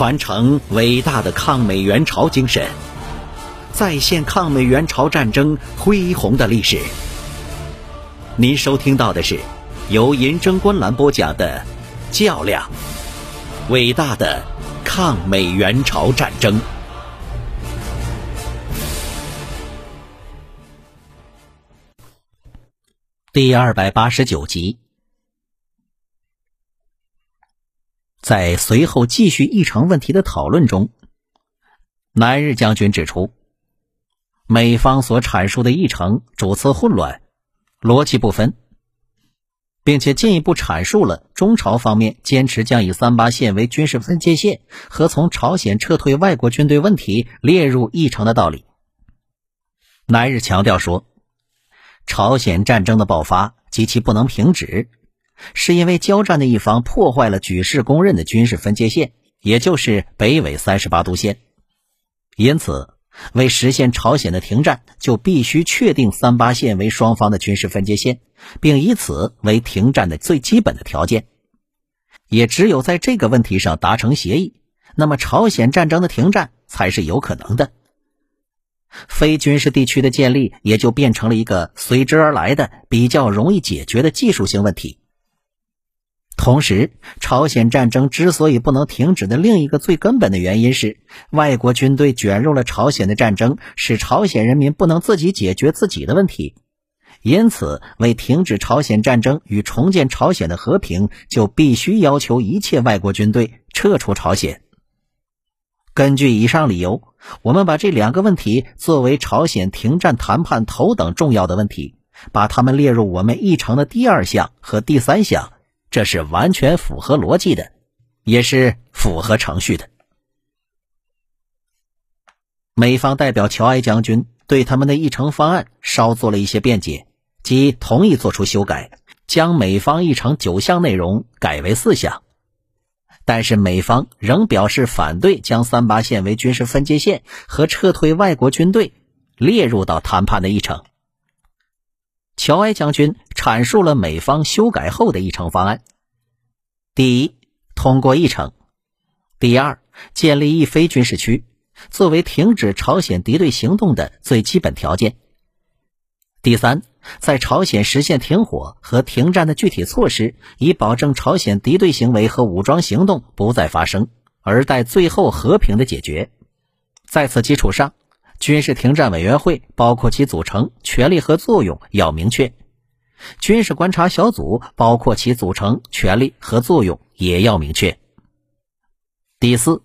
传承伟大的抗美援朝精神，再现抗美援朝战争恢宏的历史。您收听到的是由银针观澜播讲的《较量：伟大的抗美援朝战争》第二百八十九集。在随后继续议程问题的讨论中，南日将军指出，美方所阐述的议程主次混乱，逻辑不分，并且进一步阐述了中朝方面坚持将以三八线为军事分界线和从朝鲜撤退外国军队问题列入议程的道理。南日强调说，朝鲜战争的爆发及其不能停止。是因为交战的一方破坏了举世公认的军事分界线，也就是北纬三十八度线。因此，为实现朝鲜的停战，就必须确定三八线为双方的军事分界线，并以此为停战的最基本的条件。也只有在这个问题上达成协议，那么朝鲜战争的停战才是有可能的。非军事地区的建立也就变成了一个随之而来的比较容易解决的技术性问题。同时，朝鲜战争之所以不能停止的另一个最根本的原因是，外国军队卷入了朝鲜的战争，使朝鲜人民不能自己解决自己的问题。因此，为停止朝鲜战争与重建朝鲜的和平，就必须要求一切外国军队撤出朝鲜。根据以上理由，我们把这两个问题作为朝鲜停战谈判头等重要的问题，把它们列入我们议程的第二项和第三项。这是完全符合逻辑的，也是符合程序的。美方代表乔埃将军对他们的议程方案稍做了一些辩解，即同意做出修改，将美方议程九项内容改为四项。但是美方仍表示反对将三八线为军事分界线和撤退外国军队列入到谈判的议程。乔埃将军阐述了美方修改后的议程方案：第一，通过议程；第二，建立一非军事区，作为停止朝鲜敌对行动的最基本条件；第三，在朝鲜实现停火和停战的具体措施，以保证朝鲜敌对行为和武装行动不再发生，而待最后和平的解决。在此基础上。军事停战委员会包括其组成、权力和作用要明确；军事观察小组包括其组成、权力和作用也要明确。第四，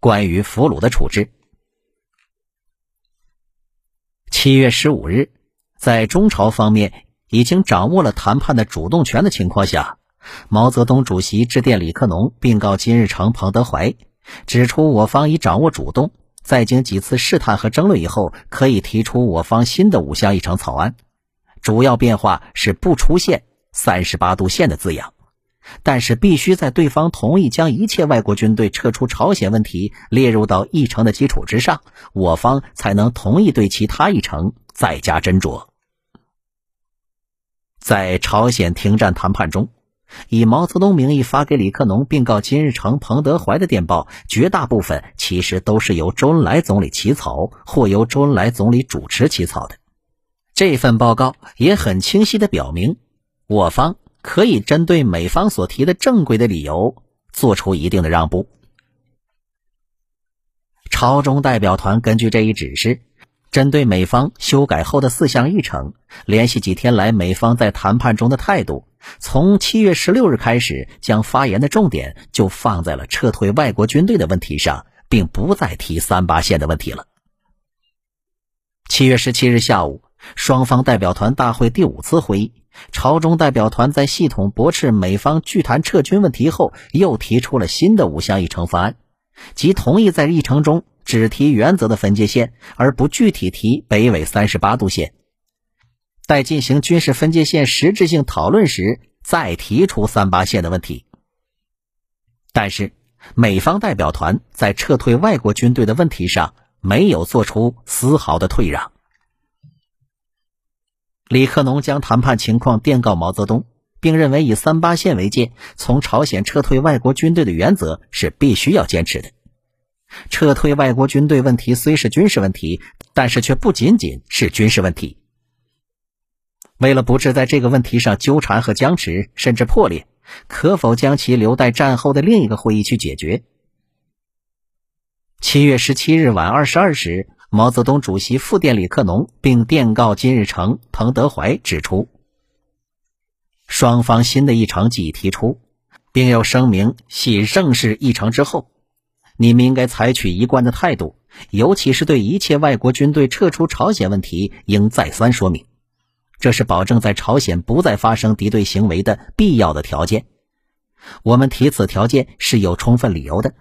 关于俘虏的处置。七月十五日，在中朝方面已经掌握了谈判的主动权的情况下，毛泽东主席致电李克农，并告金日成、彭德怀，指出我方已掌握主动。在经几次试探和争论以后，可以提出我方新的五项议程草案。主要变化是不出现“三十八度线”的字样，但是必须在对方同意将一切外国军队撤出朝鲜问题列入到议程的基础之上，我方才能同意对其他议程再加斟酌。在朝鲜停战谈判中。以毛泽东名义发给李克农并告金日成、彭德怀的电报，绝大部分其实都是由周恩来总理起草或由周恩来总理主持起草的。这份报告也很清晰地表明，我方可以针对美方所提的正规的理由做出一定的让步。朝中代表团根据这一指示。针对美方修改后的四项议程，联系几天来美方在谈判中的态度，从七月十六日开始，将发言的重点就放在了撤退外国军队的问题上，并不再提三八线的问题了。七月十七日下午，双方代表团大会第五次会议，朝中代表团在系统驳斥美方拒谈撤军问题后，又提出了新的五项议程方案，即同意在议程中。只提原则的分界线，而不具体提北纬三十八度线。待进行军事分界线实质性讨论时，再提出三八线的问题。但是，美方代表团在撤退外国军队的问题上没有做出丝毫的退让。李克农将谈判情况电告毛泽东，并认为以三八线为界，从朝鲜撤退外国军队的原则是必须要坚持的。撤退外国军队问题虽是军事问题，但是却不仅仅是军事问题。为了不致在这个问题上纠缠和僵持，甚至破裂，可否将其留待战后的另一个会议去解决？七月十七日晚二十二时，毛泽东主席复电李克农，并电告金日成、彭德怀，指出双方新的议程既已提出，并有声明系正式议程之后。你们应该采取一贯的态度，尤其是对一切外国军队撤出朝鲜问题，应再三说明，这是保证在朝鲜不再发生敌对行为的必要的条件。我们提此条件是有充分理由的。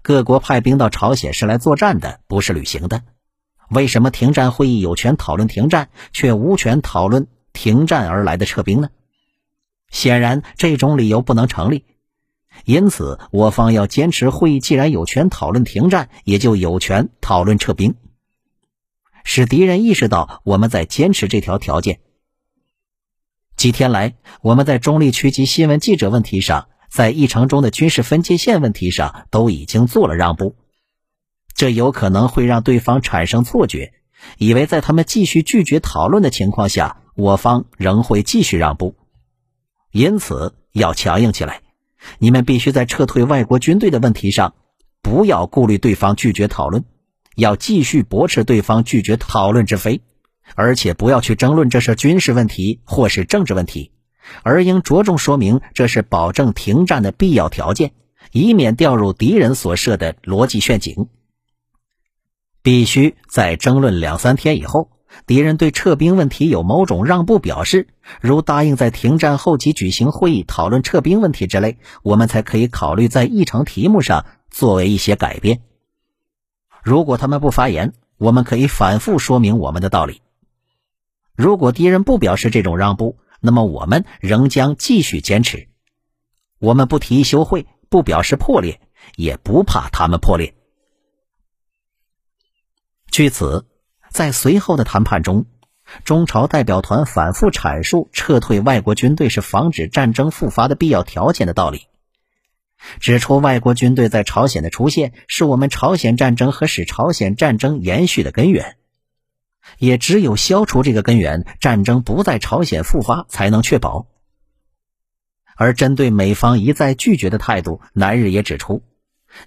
各国派兵到朝鲜是来作战的，不是旅行的。为什么停战会议有权讨论停战，却无权讨论停战而来的撤兵呢？显然，这种理由不能成立。因此，我方要坚持会议既然有权讨论停战，也就有权讨论撤兵，使敌人意识到我们在坚持这条条件。几天来，我们在中立区及新闻记者问题上，在议程中的军事分界线问题上，都已经做了让步。这有可能会让对方产生错觉，以为在他们继续拒绝讨论的情况下，我方仍会继续让步。因此，要强硬起来。你们必须在撤退外国军队的问题上，不要顾虑对方拒绝讨论，要继续驳斥对方拒绝讨论之非，而且不要去争论这是军事问题或是政治问题，而应着重说明这是保证停战的必要条件，以免掉入敌人所设的逻辑陷阱。必须在争论两三天以后。敌人对撤兵问题有某种让步表示，如答应在停战后即举行会议讨论撤兵问题之类，我们才可以考虑在议程题目上作为一些改变。如果他们不发言，我们可以反复说明我们的道理。如果敌人不表示这种让步，那么我们仍将继续坚持。我们不提议休会，不表示破裂，也不怕他们破裂。据此。在随后的谈判中，中朝代表团反复阐述撤退外国军队是防止战争复发的必要条件的道理，指出外国军队在朝鲜的出现是我们朝鲜战争和使朝鲜战争延续的根源，也只有消除这个根源，战争不在朝鲜复发才能确保。而针对美方一再拒绝的态度，南日也指出。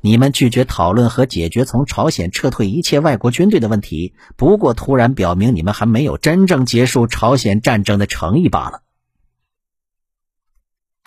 你们拒绝讨论和解决从朝鲜撤退一切外国军队的问题，不过突然表明你们还没有真正结束朝鲜战争的诚意罢了。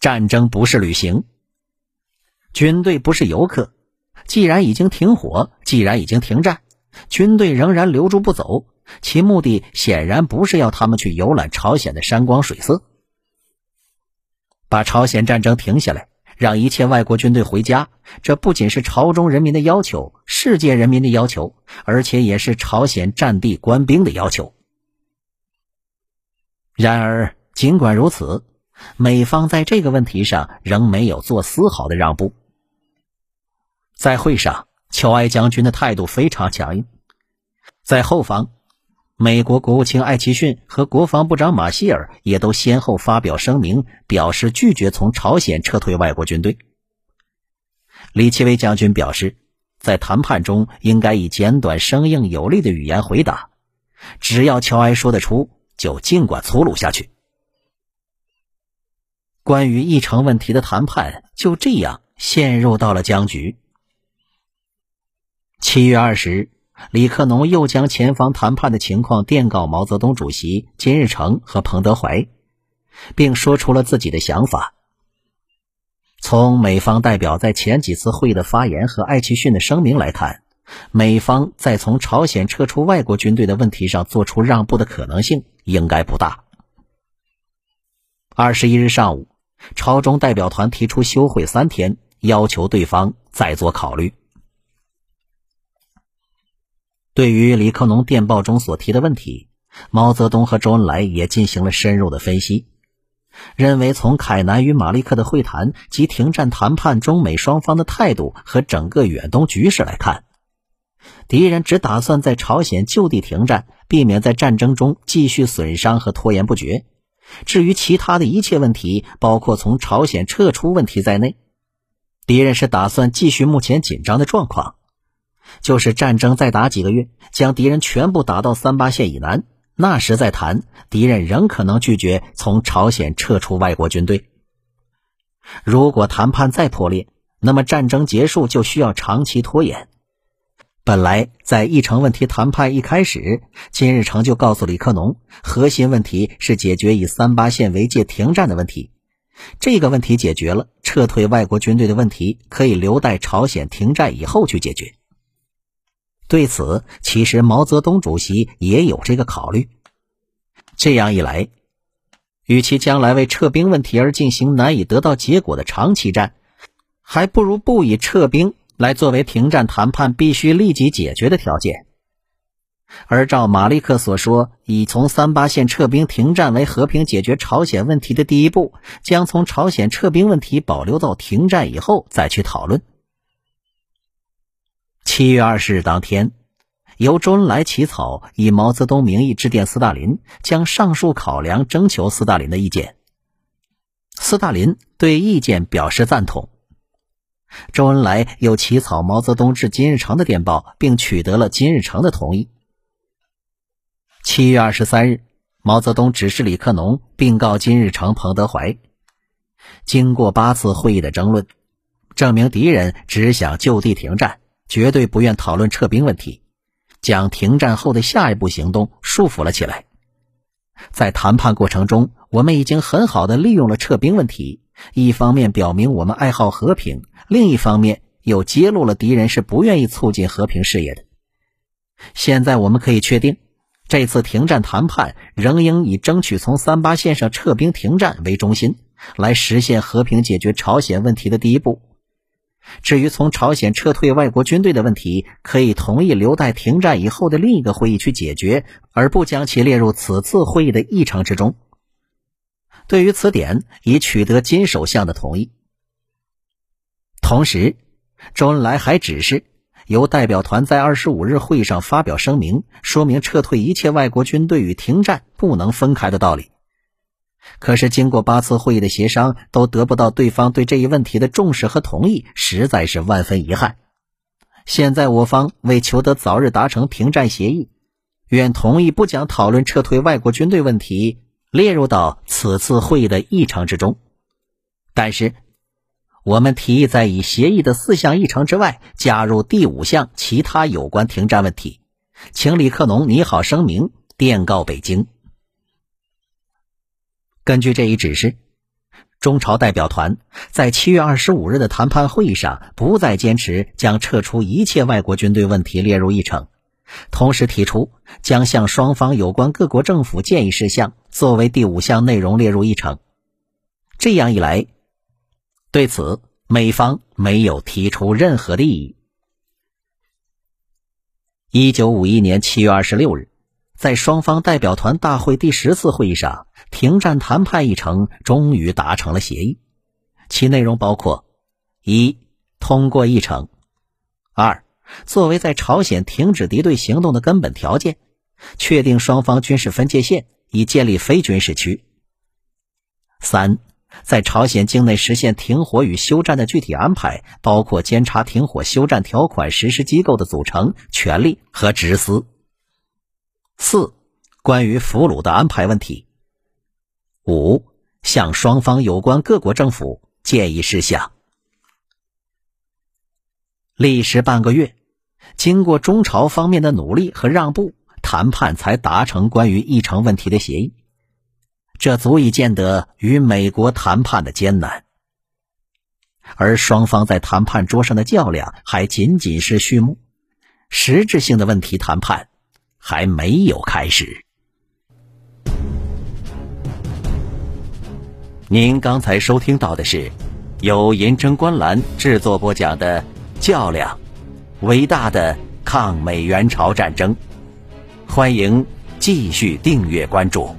战争不是旅行，军队不是游客。既然已经停火，既然已经停战，军队仍然留住不走，其目的显然不是要他们去游览朝鲜的山光水色，把朝鲜战争停下来。让一切外国军队回家，这不仅是朝中人民的要求，世界人民的要求，而且也是朝鲜战地官兵的要求。然而，尽管如此，美方在这个问题上仍没有做丝毫的让步。在会上，乔埃将军的态度非常强硬，在后方。美国国务卿艾奇逊和国防部长马歇尔也都先后发表声明，表示拒绝从朝鲜撤退外国军队。李奇微将军表示，在谈判中应该以简短、生硬、有力的语言回答，只要乔埃说得出，就尽管粗鲁下去。关于议程问题的谈判就这样陷入到了僵局。七月二十日。李克农又将前方谈判的情况电告毛泽东主席、金日成和彭德怀，并说出了自己的想法。从美方代表在前几次会议的发言和艾奇逊的声明来看，美方在从朝鲜撤出外国军队的问题上做出让步的可能性应该不大。二十一日上午，朝中代表团提出休会三天，要求对方再做考虑。对于李克农电报中所提的问题，毛泽东和周恩来也进行了深入的分析，认为从凯南与马利克的会谈及停战谈判中美双方的态度和整个远东局势来看，敌人只打算在朝鲜就地停战，避免在战争中继续损伤和拖延不决。至于其他的一切问题，包括从朝鲜撤出问题在内，敌人是打算继续目前紧张的状况。就是战争再打几个月，将敌人全部打到三八线以南，那时再谈，敌人仍可能拒绝从朝鲜撤出外国军队。如果谈判再破裂，那么战争结束就需要长期拖延。本来在议程问题谈判一开始，金日成就告诉李克农，核心问题是解决以三八线为界停战的问题。这个问题解决了，撤退外国军队的问题可以留待朝鲜停战以后去解决。对此，其实毛泽东主席也有这个考虑。这样一来，与其将来为撤兵问题而进行难以得到结果的长期战，还不如不以撤兵来作为停战谈判必须立即解决的条件。而照马利克所说，以从三八线撤兵停战为和平解决朝鲜问题的第一步，将从朝鲜撤兵问题保留到停战以后再去讨论。七月二十日当天，由周恩来起草，以毛泽东名义致电斯大林，将上述考量征求斯大林的意见。斯大林对意见表示赞同。周恩来又起草毛泽东致金日成的电报，并取得了金日成的同意。七月二十三日，毛泽东指示李克农并告金日成、彭德怀，经过八次会议的争论，证明敌人只想就地停战，绝对不愿讨论撤兵问题，将停战后的下一步行动束缚了起来。在谈判过程中，我们已经很好的利用了撤兵问题，一方面表明我们爱好和平，另一方面又揭露了敌人是不愿意促进和平事业的。现在我们可以确定。这次停战谈判仍应以争取从三八线上撤兵停战为中心，来实现和平解决朝鲜问题的第一步。至于从朝鲜撤退外国军队的问题，可以同意留待停战以后的另一个会议去解决，而不将其列入此次会议的议程之中。对于此点，已取得金首相的同意。同时，周恩来还指示。由代表团在二十五日会议上发表声明，说明撤退一切外国军队与停战不能分开的道理。可是，经过八次会议的协商，都得不到对方对这一问题的重视和同意，实在是万分遗憾。现在，我方为求得早日达成停战协议，愿同意不讲讨论撤退外国军队问题列入到此次会议的议程之中。但是。我们提议在以协议的四项议程之外加入第五项其他有关停战问题，请李克农拟好声明电告北京。根据这一指示，中朝代表团在七月二十五日的谈判会议上不再坚持将撤出一切外国军队问题列入议程，同时提出将向双方有关各国政府建议事项作为第五项内容列入议程。这样一来。对此，美方没有提出任何的异议。一九五一年七月二十六日，在双方代表团大会第十次会议上，停战谈判议程终于达成了协议，其内容包括：一、通过议程；二、作为在朝鲜停止敌对行动的根本条件，确定双方军事分界线，以建立非军事区；三。在朝鲜境内实现停火与休战的具体安排，包括监察停火休战条款实施机构的组成、权力和职司。四、关于俘虏的安排问题。五、向双方有关各国政府建议事项。历时半个月，经过中朝方面的努力和让步，谈判才达成关于议程问题的协议。这足以见得与美国谈判的艰难，而双方在谈判桌上的较量还仅仅是序幕，实质性的问题谈判还没有开始。您刚才收听到的是由银针观澜制作播讲的《较量：伟大的抗美援朝战争》，欢迎继续订阅关注。